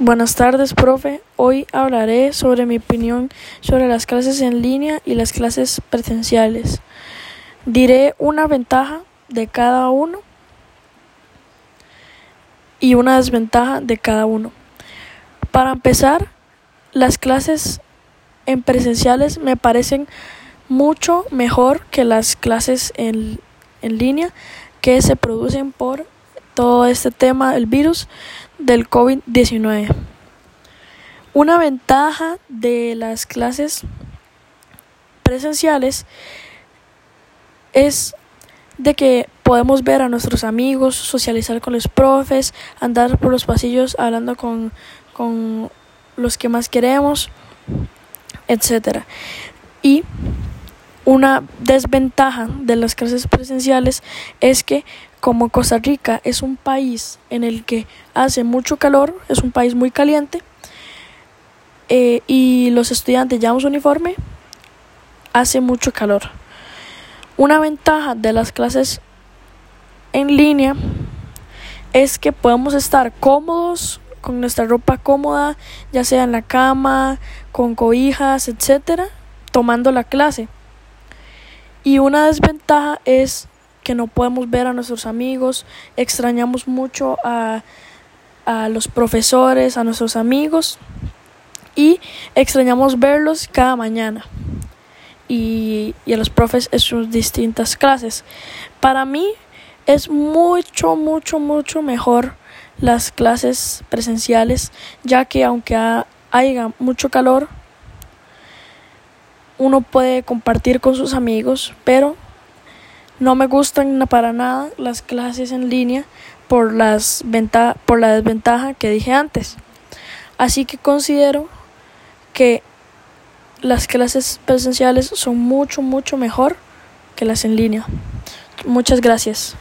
Buenas tardes, profe. Hoy hablaré sobre mi opinión sobre las clases en línea y las clases presenciales. Diré una ventaja de cada uno y una desventaja de cada uno. Para empezar, las clases en presenciales me parecen mucho mejor que las clases en, en línea que se producen por todo este tema del virus del COVID-19. Una ventaja de las clases presenciales es de que podemos ver a nuestros amigos, socializar con los profes, andar por los pasillos hablando con, con los que más queremos, etc. Y una desventaja de las clases presenciales es que como Costa Rica es un país en el que hace mucho calor, es un país muy caliente, eh, y los estudiantes llevamos uniforme, hace mucho calor. Una ventaja de las clases en línea es que podemos estar cómodos con nuestra ropa cómoda, ya sea en la cama, con cobijas, etcétera, tomando la clase. Y una desventaja es que no podemos ver a nuestros amigos, extrañamos mucho a, a los profesores, a nuestros amigos. Y extrañamos verlos cada mañana. Y, y a los profes en sus distintas clases. Para mí es mucho, mucho, mucho mejor las clases presenciales, ya que aunque haya mucho calor, uno puede compartir con sus amigos, pero no me gustan para nada las clases en línea por, las por la desventaja que dije antes. Así que considero que las clases presenciales son mucho, mucho mejor que las en línea. Muchas gracias.